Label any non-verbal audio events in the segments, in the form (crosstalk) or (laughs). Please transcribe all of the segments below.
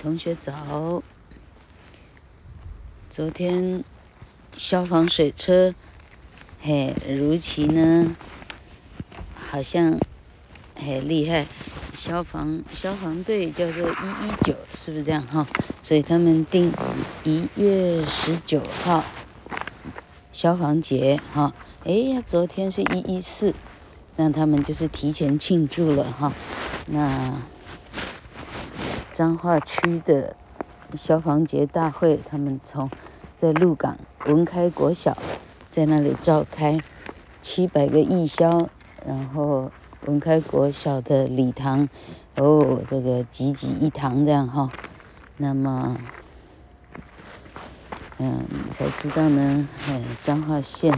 同学早。昨天消防水车，嘿，如期呢，好像很厉害。消防消防队叫做一一九，是不是这样哈？所以他们定一月十九号消防节哈。哎呀，昨天是一一四，那他们就是提前庆祝了哈。那。彰化区的消防节大会，他们从在鹿港文开国小在那里召开，七百个义消，然后文开国小的礼堂，哦，这个济济一堂这样哈。那么，嗯，才知道呢，哎，彰化县，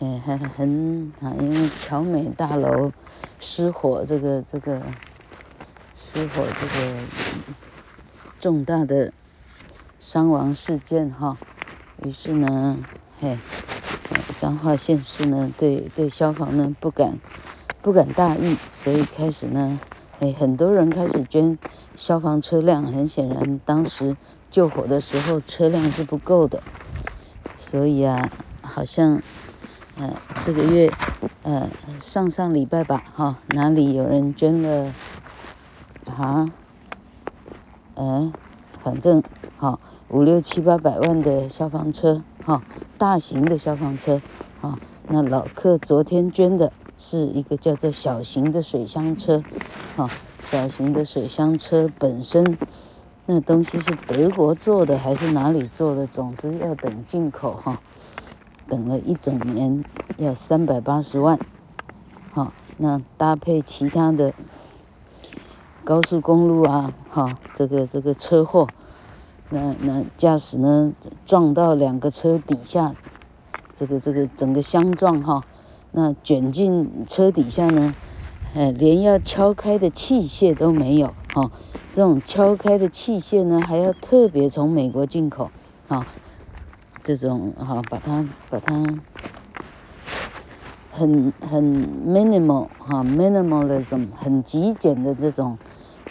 哎，还很啊，因为侨美大楼失火，这个这个。失火这个重大的伤亡事件哈，于是呢，嘿，彰化县市呢对对消防呢不敢不敢大意，所以开始呢，哎，很多人开始捐消防车辆。很显然，当时救火的时候车辆是不够的，所以啊，好像，呃，这个月，呃，上上礼拜吧，哈，哪里有人捐了？啊，嗯，反正好五六七八百万的消防车，哈，大型的消防车，啊，那老客昨天捐的是一个叫做小型的水箱车，哈，小型的水箱车本身那东西是德国做的还是哪里做的？总之要等进口，哈，等了一整年，要三百八十万，好，那搭配其他的。高速公路啊，哈，这个这个车祸，那那驾驶呢撞到两个车底下，这个这个整个相撞哈，那卷进车底下呢，呃，连要敲开的器械都没有哈，这种敲开的器械呢还要特别从美国进口，哈，这种哈把它把它很很 minimal 哈 minimalism 很极简的这种。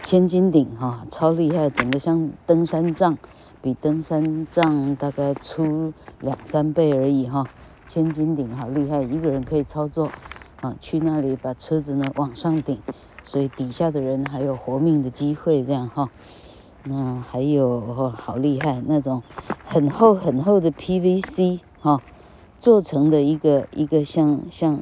千斤顶哈，超厉害，整个像登山杖，比登山杖大概粗两三倍而已哈。千斤顶好厉害，一个人可以操作啊，去那里把车子呢往上顶，所以底下的人还有活命的机会这样哈。那还有好厉害那种很厚很厚的 PVC 哈，做成的一个一个像像。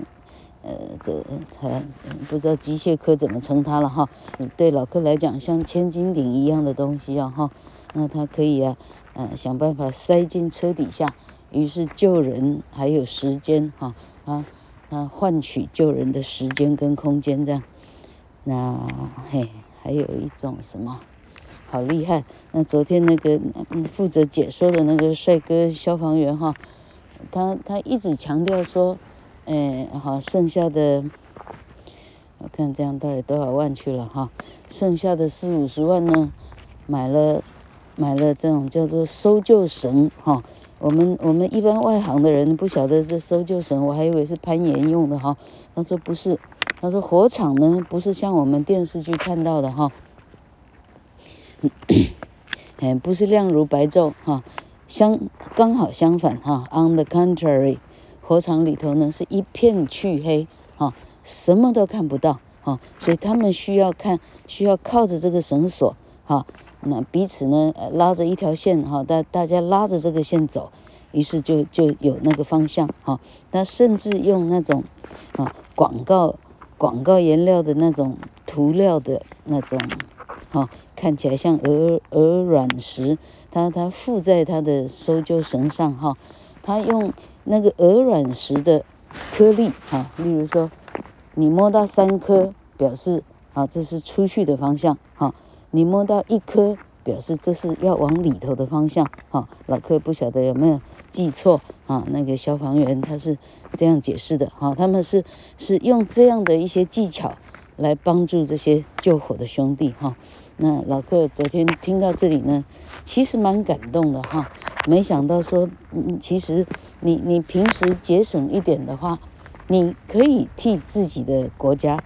呃，这才不知道机械科怎么称它了哈。对老客来讲，像千斤顶一样的东西啊哈。那它可以啊，呃，想办法塞进车底下，于是救人还有时间哈啊，啊换取救人的时间跟空间这样。那嘿，还有一种什么，好厉害。那昨天那个嗯负责解说的那个帅哥消防员哈，他他一直强调说。哎，好，剩下的我看这样到底多少万去了哈？剩下的四五十万呢，买了买了这种叫做搜救绳哈。我们我们一般外行的人不晓得这搜救绳，我还以为是攀岩用的哈。他说不是，他说火场呢不是像我们电视剧看到的哈，(coughs) 哎，不是亮如白昼哈，相刚好相反哈，on the contrary。火场里头呢是一片黢黑，哈，什么都看不到，哈，所以他们需要看，需要靠着这个绳索，哈，那彼此呢拉着一条线，哈，大大家拉着这个线走，于是就就有那个方向，哈，他甚至用那种，啊，广告广告颜料的那种涂料的那种，哈，看起来像鹅鹅卵石，他他附在他的搜救绳上，哈，他用。那个鹅卵石的颗粒啊，例如说，你摸到三颗，表示啊这是出去的方向哈；你摸到一颗，表示这是要往里头的方向哈。老客不晓得有没有记错啊？那个消防员他是这样解释的哈，他们是是用这样的一些技巧来帮助这些救火的兄弟哈。那老客昨天听到这里呢，其实蛮感动的哈。没想到说，嗯，其实你你平时节省一点的话，你可以替自己的国家，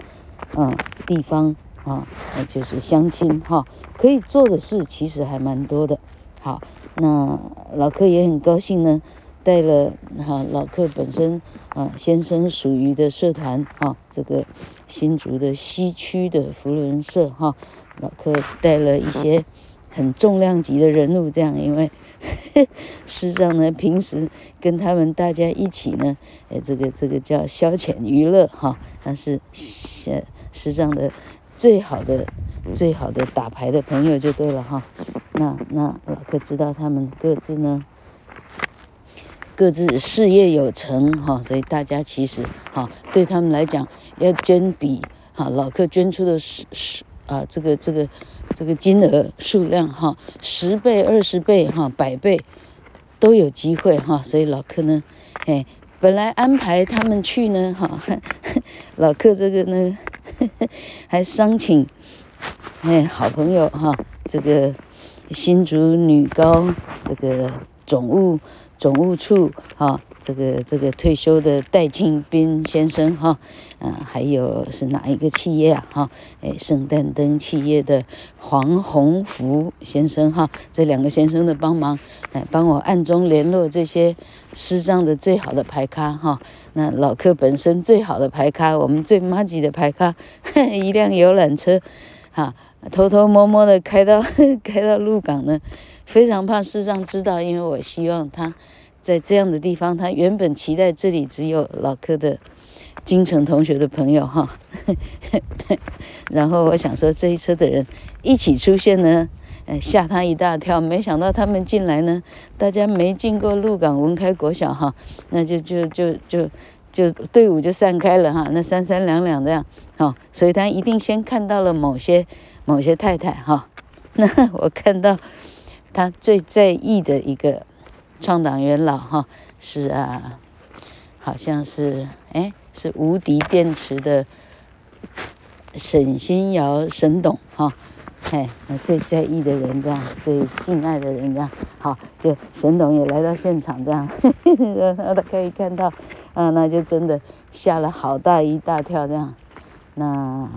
嗯，地方啊，就是相亲哈，可以做的事其实还蛮多的。好，那老克也很高兴呢，带了哈老克本身啊先生属于的社团啊，这个新竹的西区的福轮社哈，老克带了一些很重量级的人物，这样因为 (laughs) 师长呢平时跟他们大家一起呢，呃，这个这个叫消遣娱乐哈，但是师师长的。最好的、最好的打牌的朋友就对了哈。那那老克知道他们各自呢，各自事业有成哈，所以大家其实哈对他们来讲，要捐笔哈老克捐出的是是啊这个这个这个金额数量哈十倍、二十倍哈百倍都有机会哈。所以老克呢，哎，本来安排他们去呢哈，(laughs) 老克这个呢。(laughs) 还商请，哎，好朋友哈，这个新竹女高这个总务总务处哈，这个这个退休的戴庆斌先生哈，嗯，还有是哪一个企业啊哈？哎，圣诞灯企业的黄宏福先生哈，这两个先生的帮忙，哎，帮我暗中联络这些师长的最好的牌咖哈。那老客本身最好的牌咖，我们最麻吉的牌咖，(laughs) 一辆游览车，哈，偷偷摸摸的开到 (laughs) 开到鹿港呢，非常怕师长知道，因为我希望他在这样的地方，他原本期待这里只有老柯的金城同学的朋友哈，(laughs) 然后我想说这一车的人一起出现呢。吓他一大跳，没想到他们进来呢，大家没进过鹿港文开国小哈，那就就就就就队伍就散开了哈，那三三两两这样，哦，所以他一定先看到了某些某些太太哈，(laughs) 那我看到他最在意的一个创党元老哈，是啊，好像是哎是无敌电池的沈新尧沈董哈。哎，那最在意的人这样，最敬爱的人这样，好，就沈董也来到现场这样，然 (laughs) 后他可以看到，啊，那就真的吓了好大一大跳这样，那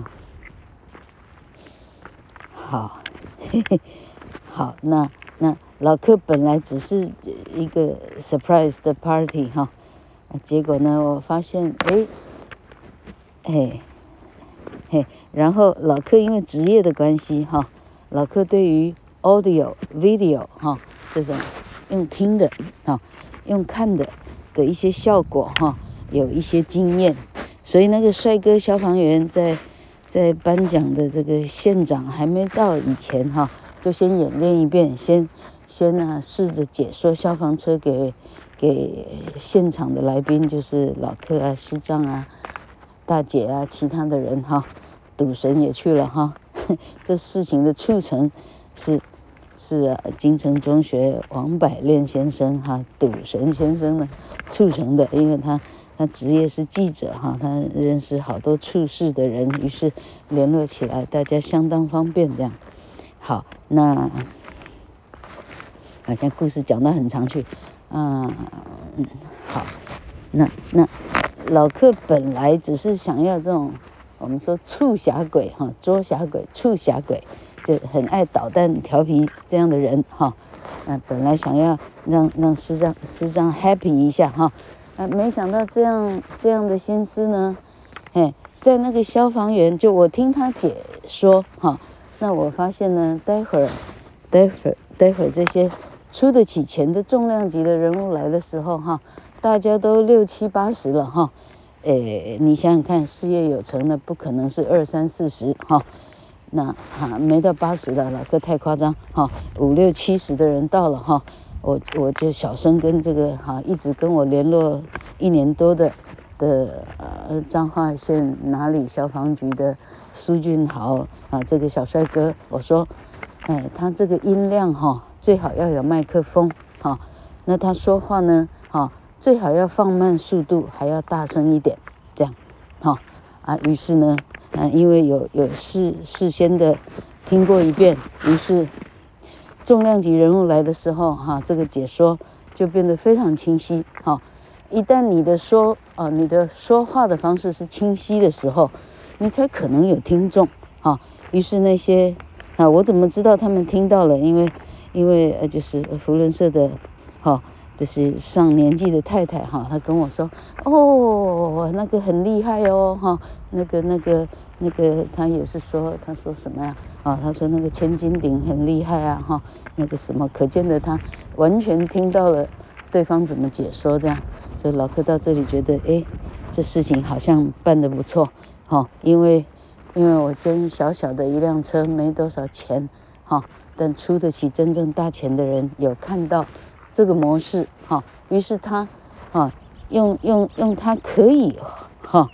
好，嘿嘿，好，(laughs) 那那老克本来只是一个 surprise 的 party 哈，结果呢，我发现，哎，哎。嘿，然后老克因为职业的关系哈，老克对于 audio、video 哈这种用听的哈、用看的的一些效果哈，有一些经验，所以那个帅哥消防员在在颁奖的这个县长还没到以前哈，就先演练一遍，先先呢试着解说消防车给给现场的来宾，就是老客啊、师长啊。大姐啊，其他的人哈，赌神也去了哈。(laughs) 这事情的促成是是啊，金城中学王百炼先生哈，赌神先生呢促成的，因为他他职业是记者哈，他认识好多处事的人，于是联络起来，大家相当方便这样。好，那好像故事讲得很长去，啊，嗯，好，那那。老克本来只是想要这种，我们说促侠鬼哈，捉侠鬼、促侠鬼，就很爱捣蛋、调皮这样的人哈。那本来想要让让师长师长 happy 一下哈，啊，没想到这样这样的心思呢，哎，在那个消防员，就我听他解说哈，那我发现呢，待会儿，待会儿，待会儿这些出得起钱的重量级的人物来的时候哈。大家都六七八十了哈，诶，你想想看，事业有成的不可能是二三四十哈，那哈没到八十的了，这太夸张哈，五六七十的人到了哈，我我就小声跟这个哈一直跟我联络一年多的的呃彰化县哪里消防局的苏俊豪啊这个小帅哥，我说，哎，他这个音量哈最好要有麦克风哈，那他说话呢哈。最好要放慢速度，还要大声一点，这样，好啊。于是呢，嗯、啊，因为有有事事先的听过一遍，于是重量级人物来的时候，哈、这个解说就变得非常清晰。哈、一旦你的说啊，你的说话的方式是清晰的时候，你才可能有听众。哈、于是那些啊，我怎么知道他们听到了？因为因为呃，就是福伦社的，哈，这是上年纪的太太哈，她跟我说，哦，那个很厉害哦，哈，那个那个那个，她也是说，她说什么呀？啊，她说那个千斤顶很厉害啊，哈，那个什么，可见的她完全听到了对方怎么解说这样，所以老克到这里觉得，哎，这事情好像办得不错，哈，因为因为我捐小小的一辆车，没多少钱，哈。但出得起真正大钱的人有看到这个模式哈，于是他啊用用用他可以哈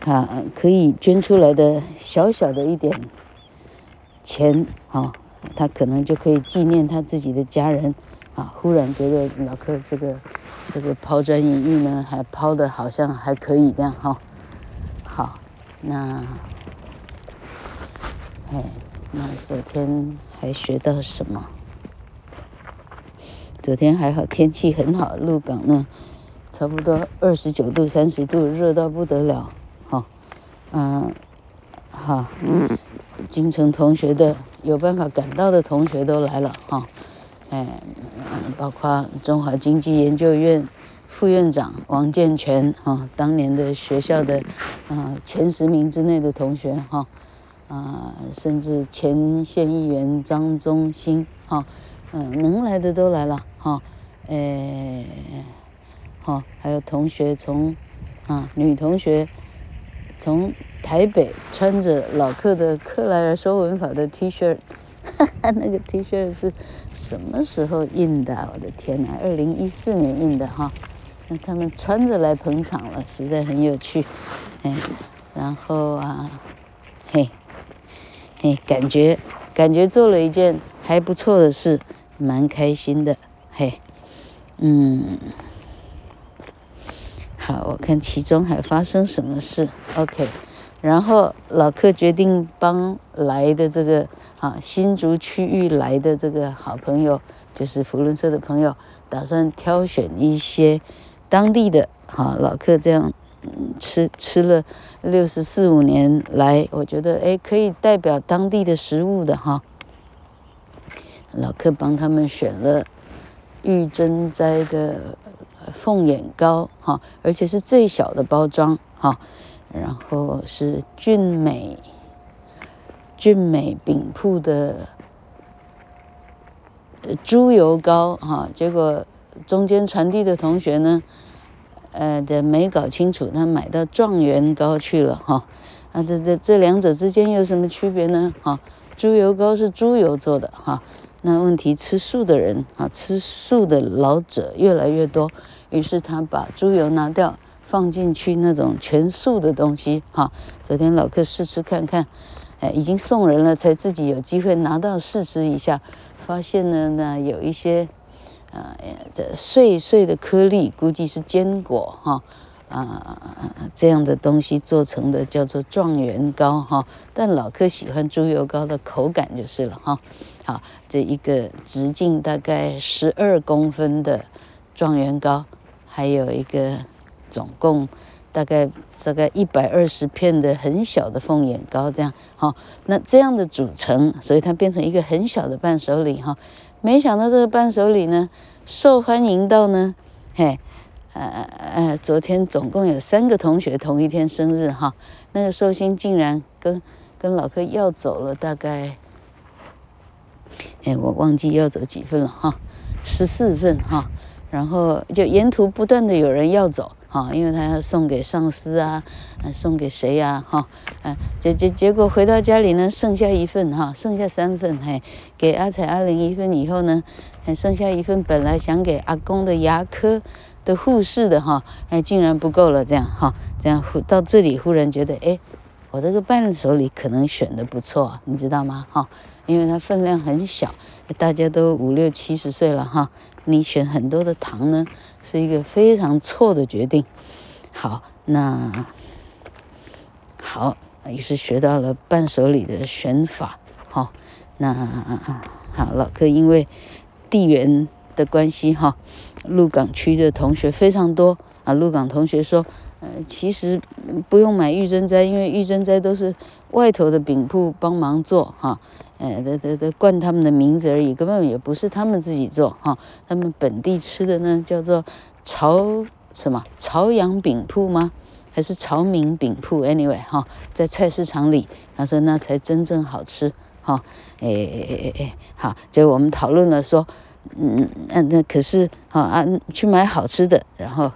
啊可以捐出来的小小的一点钱哈，他可能就可以纪念他自己的家人啊。忽然觉得老克这个这个抛砖引玉呢，还抛的好像还可以这样哈。好，那。哎，那昨天还学到什么？昨天还好，天气很好，鹿港呢，差不多二十九度、三十度，热到不得了。哈、嗯，好，嗯，京城同学的有办法赶到的同学都来了。哈、哦，哎，包括中华经济研究院副院长王建全，哈、当年的学校的啊前十名之内的同学，哈、啊，甚至前县议员张宗兴，哈，嗯，能来的都来了，哈，诶，好，还有同学从，啊，女同学从台北穿着老克的克莱尔收文法的 T 恤，哈哈，那个 T 恤是什么时候印的？我的天哪，二零一四年印的哈，那他们穿着来捧场了，实在很有趣，哎，然后啊，嘿。哎，感觉感觉做了一件还不错的事，蛮开心的。嘿，嗯，好，我看其中还发生什么事。OK，然后老克决定帮来的这个啊新竹区域来的这个好朋友，就是福伦社的朋友，打算挑选一些当地的。啊，老客这样。吃吃了六十四五年来，我觉得哎，可以代表当地的食物的哈。老客帮他们选了玉珍斋的凤眼糕哈，而且是最小的包装哈。然后是俊美俊美饼铺的猪油糕哈，结果中间传递的同学呢，呃的没搞清楚，他买到状元糕去了哈，啊这这这两者之间有什么区别呢？哈，猪油糕是猪油做的哈，那问题吃素的人啊，吃素的老者越来越多，于是他把猪油拿掉，放进去那种全素的东西哈。昨天老克试吃看看，哎，已经送人了，才自己有机会拿到试吃一下，发现呢那有一些。呃，这碎碎的颗粒估计是坚果哈，啊，这样的东西做成的叫做状元糕哈。但老克喜欢猪油糕的口感就是了哈。好，这一个直径大概十二公分的状元糕，还有一个总共大概大概一百二十片的很小的凤眼糕，这样哈。那这样的组成，所以它变成一个很小的伴手礼哈。没想到这个伴手礼呢，受欢迎到呢，嘿，呃呃，昨天总共有三个同学同一天生日哈，那个寿星竟然跟跟老柯要走了大概，哎，我忘记要走几份了哈，十四份哈，然后就沿途不断的有人要走。哈，因为他要送给上司啊，送给谁呀？哈，嗯，结结结果回到家里呢，剩下一份哈，剩下三份，嘿，给阿彩阿玲一份以后呢，还剩下一份，本来想给阿公的牙科的护士的哈，哎，竟然不够了，这样哈，这样到这里忽然觉得，哎，我这个伴手礼可能选的不错，你知道吗？哈，因为它分量很小，大家都五六七十岁了哈，你选很多的糖呢。是一个非常错的决定。好，那好，于是学到了伴手礼的选法。好，那好，老克因为地缘的关系，哈，鹿港区的同学非常多啊。鹿港同学说呃，其实不用买玉珍斋，因为玉珍斋都是外头的饼铺帮忙做哈，呃，的的的冠他们的名字而已，根本也不是他们自己做哈。他们本地吃的呢，叫做朝什么朝阳饼铺吗？还是潮明饼铺？Anyway 哈，在菜市场里，他说那才真正好吃哈。哎哎哎哎，好，就我们讨论了说，嗯，那那可是哈啊，去买好吃的，然后。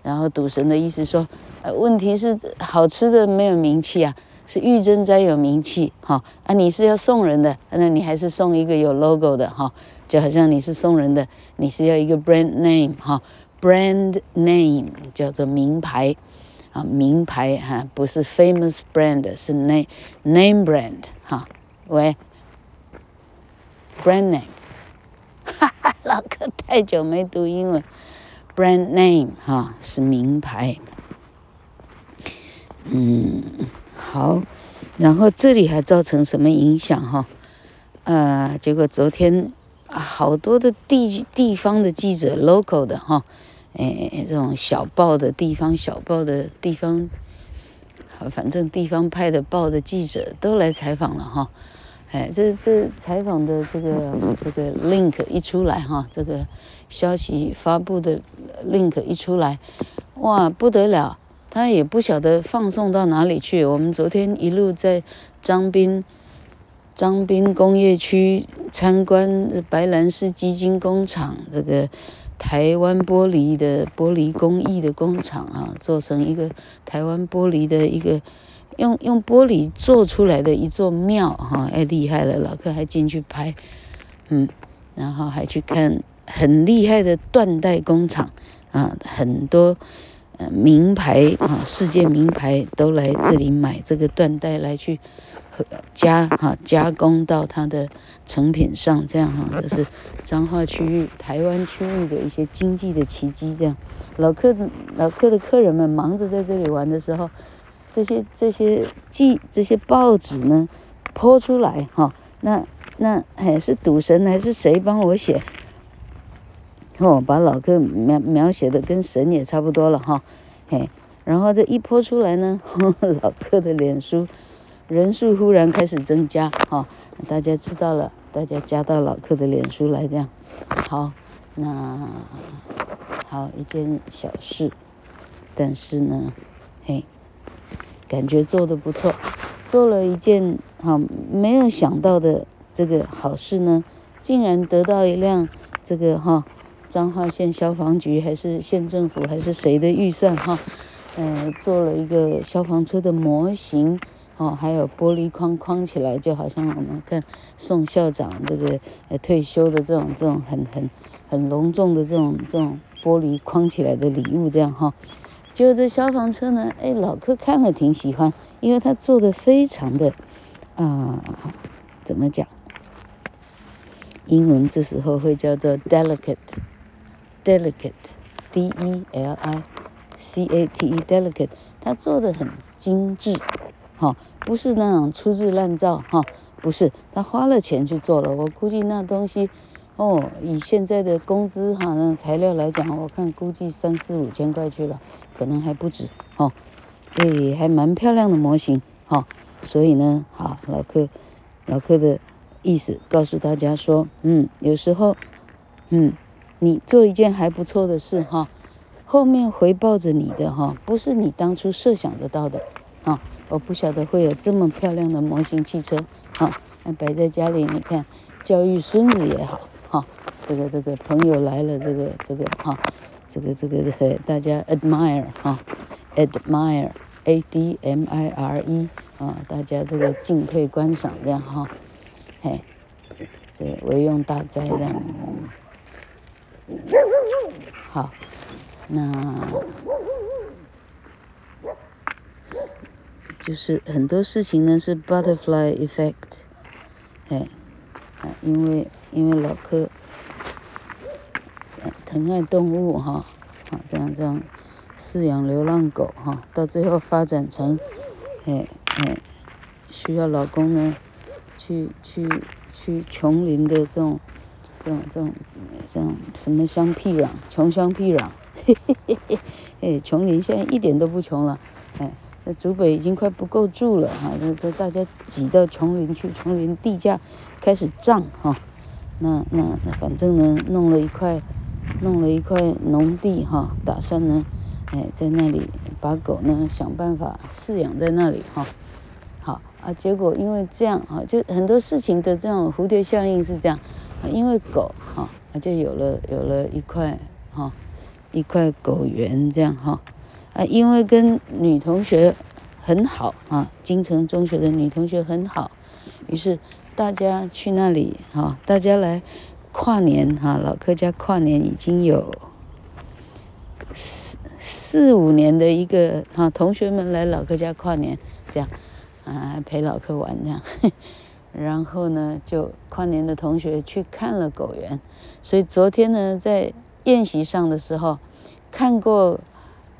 然后赌神的意思说，呃，问题是好吃的没有名气啊，是玉珍斋有名气哈啊，你是要送人的，那你还是送一个有 logo 的哈，就好像你是送人的，你是要一个 brand name 哈，brand name 叫做名牌啊，名牌哈，不是 famous brand，是 name name brand 哈，喂，brand name，哈哈，老哥太久没读英文。Brand name 哈是名牌，嗯好，然后这里还造成什么影响哈？呃，结果昨天好多的地地方的记者，local 的哈，哎这种小报的地方小报的地方，反正地方派的报的记者都来采访了哈。哎，这这采访的这个这个 link 一出来哈，这个消息发布的 link 一出来，哇，不得了！他也不晓得放送到哪里去。我们昨天一路在张斌张斌工业区参观白兰氏基金工厂，这个台湾玻璃的玻璃工艺的工厂啊，做成一个台湾玻璃的一个。用用玻璃做出来的一座庙，哈，哎，厉害了！老客还进去拍，嗯，然后还去看很厉害的缎带工厂，啊，很多呃名牌啊，世界名牌都来这里买这个缎带来去和加哈加工到它的成品上，这样哈，(laughs) 这是彰化区域、台湾区域的一些经济的奇迹。这样，老客老客的客人们忙着在这里玩的时候。这些这些记这些报纸呢，抛出来哈，那那还是赌神还是谁帮我写？哦，把老客描描写的跟神也差不多了哈，嘿，然后这一泼出来呢，(laughs) 老客的脸书人数忽然开始增加哈，大家知道了，大家加到老客的脸书来这样，好，那好一件小事，但是呢，嘿。感觉做的不错，做了一件哈没有想到的这个好事呢，竟然得到一辆这个哈彰化县消防局还是县政府还是谁的预算哈，呃做了一个消防车的模型哦，还有玻璃框框起来，就好像我们看宋校长这个呃退休的这种这种很很很隆重的这种这种玻璃框起来的礼物这样哈。就这消防车呢，哎，老柯看了挺喜欢，因为他做的非常的，啊、怎么讲？英文这时候会叫做 delicate delicate，delicate，d e l i c a t e，delicate，他做的很精致，哈、不是那种粗制滥造，哈、不是，他花了钱去做了，我估计那东西。哦，以现在的工资哈，那材料来讲，我看估计三四五千块去了，可能还不止。哦。哎，还蛮漂亮的模型。哈、所以呢，好，老柯，老柯的意思告诉大家说，嗯，有时候，嗯，你做一件还不错的事哈、后面回报着你的哈、不是你当初设想得到的啊、我不晓得会有这么漂亮的模型汽车啊，那、摆在家里，你看，教育孙子也好。哈，这个这个朋友来了，这个这个哈，这个这个大家 admire 哈，admire，a d m i r e 啊，大家这个敬佩观赏这样哈，嘿，这为用大哉这样，好，那就是很多事情呢是 butterfly effect，哎，啊，因为。因为老柯疼爱动物哈，啊这样这样饲养流浪狗哈，到最后发展成，哎哎，需要老公呢去去去丛林的这种这种这种这种什么乡僻壤穷乡僻壤，嘿嘿嘿嘿，哎，琼林现在一点都不穷了，哎，那竹北已经快不够住了哈，那那大家挤到琼林去，琼林地价开始涨哈，那那那反正呢，弄了一块，弄了一块农地哈，打算呢，哎，在那里把狗呢想办法饲养在那里哈，好啊，结果因为这样啊，就很多事情的这种蝴蝶效应是这样，因为狗哈，就有了有了一块哈。一块狗园这样哈，啊，因为跟女同学很好啊，金城中学的女同学很好，于是大家去那里哈，大家来跨年哈，老客家跨年已经有四四五年的一个哈，同学们来老客家跨年这样，啊，陪老客玩这样，(laughs) 然后呢，就跨年的同学去看了狗园，所以昨天呢，在宴席上的时候，看过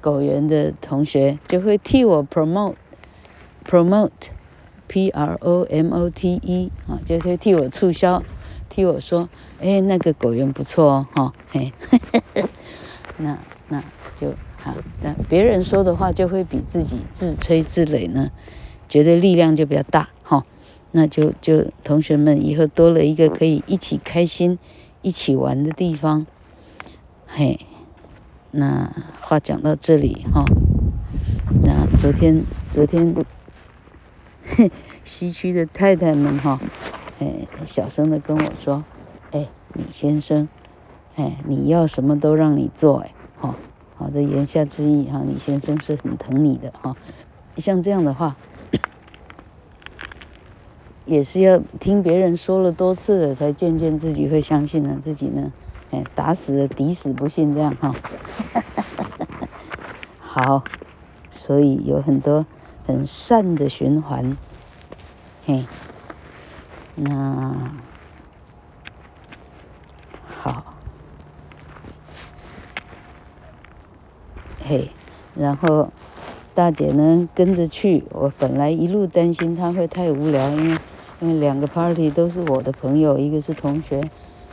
狗园的同学就会替我 promote，promote，P R O M O T E 啊，就会替我促销，替我说，哎，那个狗园不错哦，哈，嘿，(laughs) 那那就好，那别人说的话就会比自己自吹自擂呢，觉得力量就比较大，哈，那就就同学们以后多了一个可以一起开心、一起玩的地方。嘿，那话讲到这里哈，那昨天昨天，西区的太太们哈，哎，小声的跟我说，哎，李先生，哎，你要什么都让你做，哎，哈，好的言下之意哈，李先生是很疼你的哈，像这样的话，也是要听别人说了多次了，才渐渐自己会相信了，自己呢。哎，打死了，抵死不信这样哈。(laughs) 好，所以有很多很善的循环。嘿，那好，嘿，然后大姐呢跟着去。我本来一路担心她会太无聊，因为因为两个 party 都是我的朋友，一个是同学，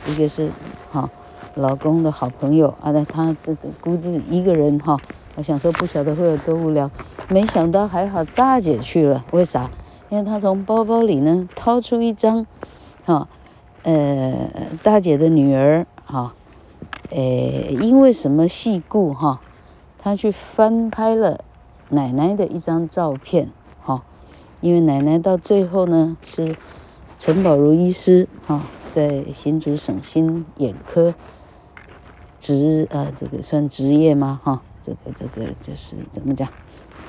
一个是哈。老公的好朋友啊，那他这这孤自一个人哈，我想说不晓得会有多无聊，没想到还好大姐去了，为啥？因为她从包包里呢掏出一张，哈，呃，大姐的女儿哈，呃，因为什么戏故哈，她去翻拍了奶奶的一张照片，因为奶奶到最后呢是陈宝如医师哈，在新竹省心眼科。职啊，这个算职业吗？哈，这个这个就是怎么讲？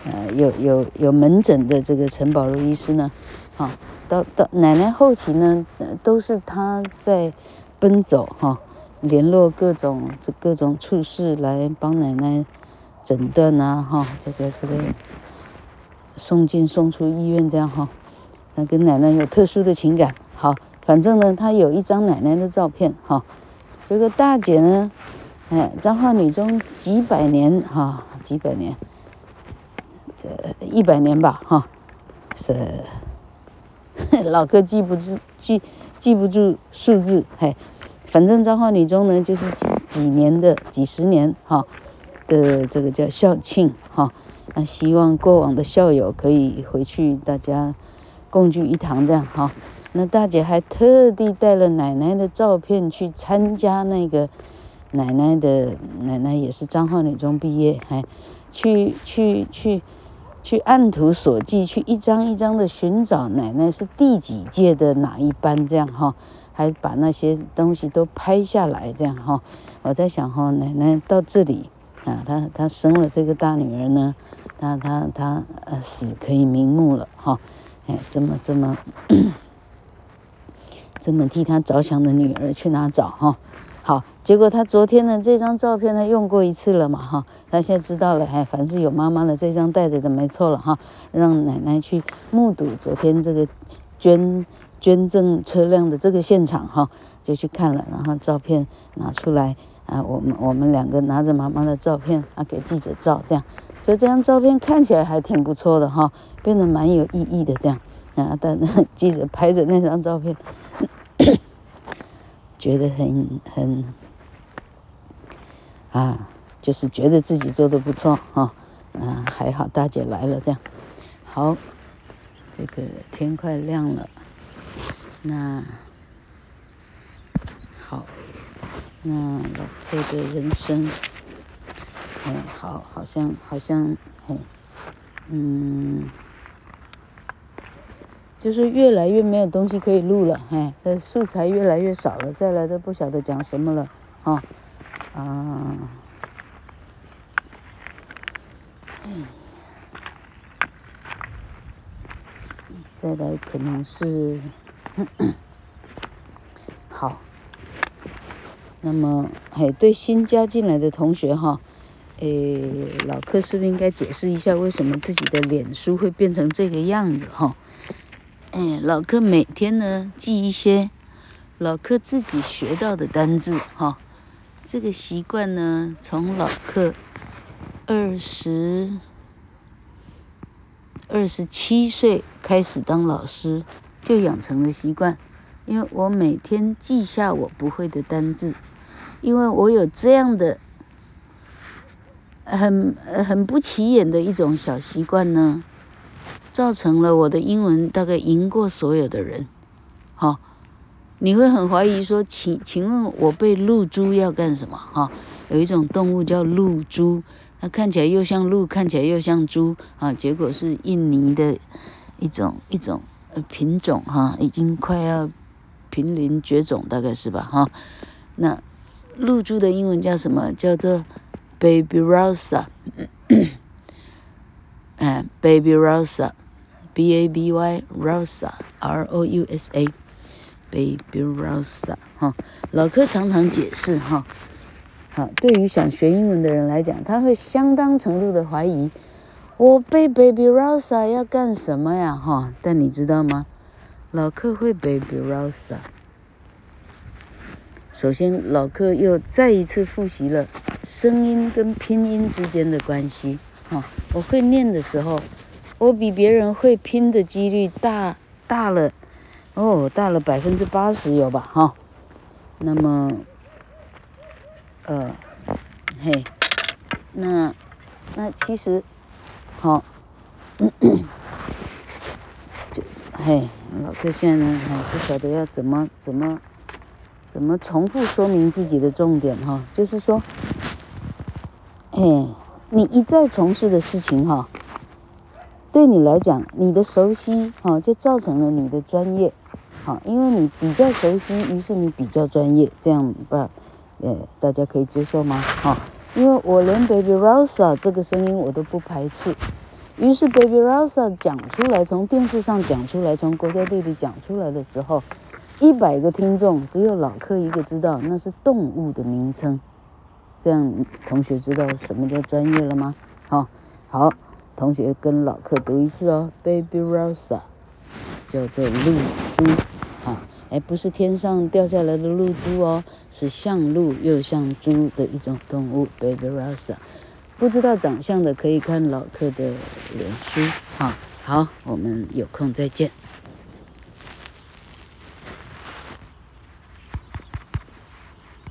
呃，有有有门诊的这个陈宝如医师呢，哈，到到奶奶后期呢，都是他在奔走哈，联络各种这各种处室来帮奶奶诊断呐，哈，这个这个送进送出医院这样哈，那跟奶奶有特殊的情感。好，反正呢，他有一张奶奶的照片哈，这个大姐呢。哎，彰化女中几百年哈，几百年，这一百年吧哈，是 (laughs) 老哥记不住记记不住数字嘿，反正彰化女中呢就是几几年的几十年哈的这个叫校庆哈，那希望过往的校友可以回去大家共聚一堂这样哈，那大姐还特地带了奶奶的照片去参加那个。奶奶的奶奶也是彰化女中毕业，还去去去去按图索骥，去一张一张的寻找奶奶是第几届的哪一班这样哈，还把那些东西都拍下来这样哈。我在想哈，奶奶到这里啊，她她生了这个大女儿呢，他他他呃死可以瞑目了哈，哎这么这么 (clears throat) 这么替他着想的女儿去哪找哈？好，结果他昨天呢，这张照片他用过一次了嘛，哈，他现在知道了，哎，凡是有妈妈的这张带着就没错了，哈，让奶奶去目睹昨天这个捐捐赠车辆的这个现场，哈，就去看了，然后照片拿出来，啊，我们我们两个拿着妈妈的照片啊给记者照，这样，就这张照片看起来还挺不错的，哈，变得蛮有意义的，这样，啊，但 (laughs) 记者拍着那张照片。(coughs) 觉得很很啊，就是觉得自己做的不错哈，啊，还好大姐来了这样，好，这个天快亮了，那好，那老客的人生，哎，好，好像好像，嘿，嗯。就是越来越没有东西可以录了，哎，这素材越来越少了，再来都不晓得讲什么了，啊，啊，再来可能是，好，那么，哎，对新加进来的同学哈，诶，老客是不是应该解释一下为什么自己的脸书会变成这个样子哈？哎，老客每天呢记一些老客自己学到的单字哈。这个习惯呢，从老客二十二十七岁开始当老师就养成了习惯。因为我每天记下我不会的单字，因为我有这样的很很不起眼的一种小习惯呢。造成了我的英文大概赢过所有的人，好，你会很怀疑说，请请问我背露珠要干什么？哈，有一种动物叫露珠，它看起来又像鹿，看起来又像猪啊，结果是印尼的一种一种呃品种哈，已经快要濒临绝种，大概是吧？哈，那露珠的英文叫什么？叫做 Baby Rosa，哎，Baby Rosa，B A B Y Rosa，R O U S A，Baby Rosa，哈，老柯常常解释哈，好，对于想学英文的人来讲，他会相当程度的怀疑，我背 Baby Rosa 要干什么呀哈？但你知道吗？老柯会 Baby Rosa，。首先，老柯又再一次复习了声音跟拼音之间的关系哈。我会念的时候。我比别人会拼的几率大大了，哦，大了百分之八十有吧？哈，那么，呃，嘿，那那其实，好，就是嘿，老哥现在呢还不晓得要怎么怎么怎么重复说明自己的重点哈，就是说，嘿，你一再从事的事情哈。对你来讲，你的熟悉哈，就造成了你的专业，好，因为你比较熟悉，于是你比较专业，这样吧，呃，大家可以接受吗？哈，因为我连 Baby Rosa 这个声音我都不排斥，于是 Baby Rosa 讲出来，从电视上讲出来，从国家地理讲出来的时候，一百个听众只有老客一个知道那是动物的名称，这样同学知道什么叫专业了吗？好，好。同学跟老客读一次哦，Baby Rosa，叫做露珠，啊，哎，不是天上掉下来的露珠哦，是像鹿又像猪的一种动物，Baby Rosa。不知道长相的可以看老客的脸书，啊，好，我们有空再见。